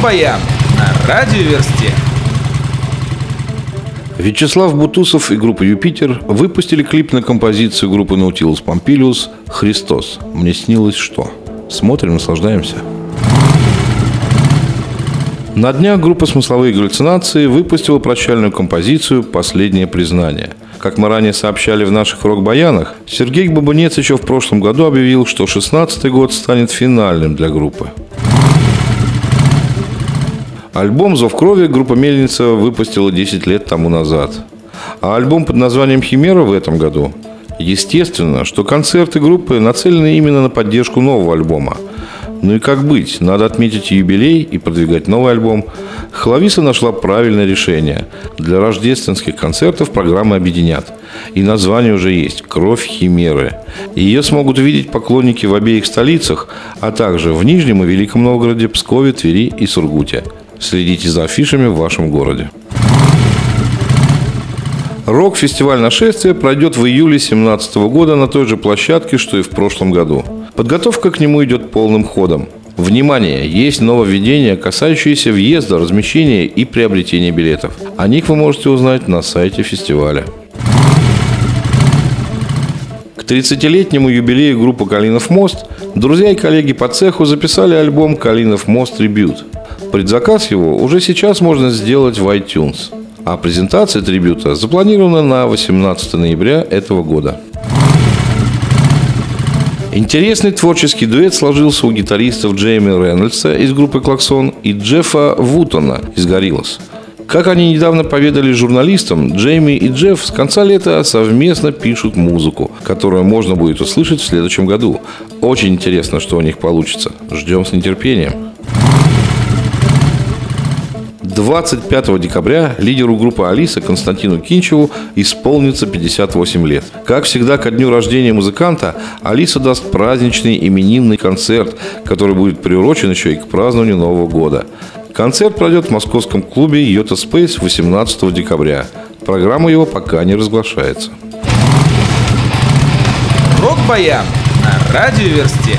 Рок-баян на радиоверсте. Вячеслав Бутусов и группа «Юпитер» выпустили клип на композицию группы «Наутилус Помпилиус» «Христос». Мне снилось что? Смотрим, наслаждаемся. На днях группа «Смысловые галлюцинации» выпустила прощальную композицию «Последнее признание». Как мы ранее сообщали в наших рок-баянах, Сергей Бабунец еще в прошлом году объявил, что 16 год станет финальным для группы. Альбом «Зов крови» группа «Мельница» выпустила 10 лет тому назад. А альбом под названием «Химера» в этом году. Естественно, что концерты группы нацелены именно на поддержку нового альбома. Ну и как быть? Надо отметить юбилей и продвигать новый альбом. Хлависа нашла правильное решение. Для рождественских концертов программы объединят. И название уже есть «Кровь Химеры». Ее смогут увидеть поклонники в обеих столицах, а также в Нижнем и Великом Новгороде, Пскове, Твери и Сургуте. Следите за афишами в вашем городе. Рок-фестиваль «Нашествие» пройдет в июле 2017 года на той же площадке, что и в прошлом году. Подготовка к нему идет полным ходом. Внимание! Есть нововведения, касающиеся въезда, размещения и приобретения билетов. О них вы можете узнать на сайте фестиваля. К 30-летнему юбилею группы «Калинов мост» друзья и коллеги по цеху записали альбом «Калинов мост Трибют». Предзаказ его уже сейчас можно сделать в iTunes. А презентация трибюта запланирована на 18 ноября этого года. Интересный творческий дуэт сложился у гитаристов Джейми Рейнольдса из группы «Клаксон» и Джеффа Вутона из «Гориллас». Как они недавно поведали журналистам, Джейми и Джефф с конца лета совместно пишут музыку, которую можно будет услышать в следующем году. Очень интересно, что у них получится. Ждем с нетерпением. 25 декабря лидеру группы «Алиса» Константину Кинчеву исполнится 58 лет. Как всегда, ко дню рождения музыканта Алиса даст праздничный именинный концерт, который будет приурочен еще и к празднованию Нового года. Концерт пройдет в московском клубе «Йота Спейс» 18 декабря. Программа его пока не разглашается. Рок-баян на радиоверсте.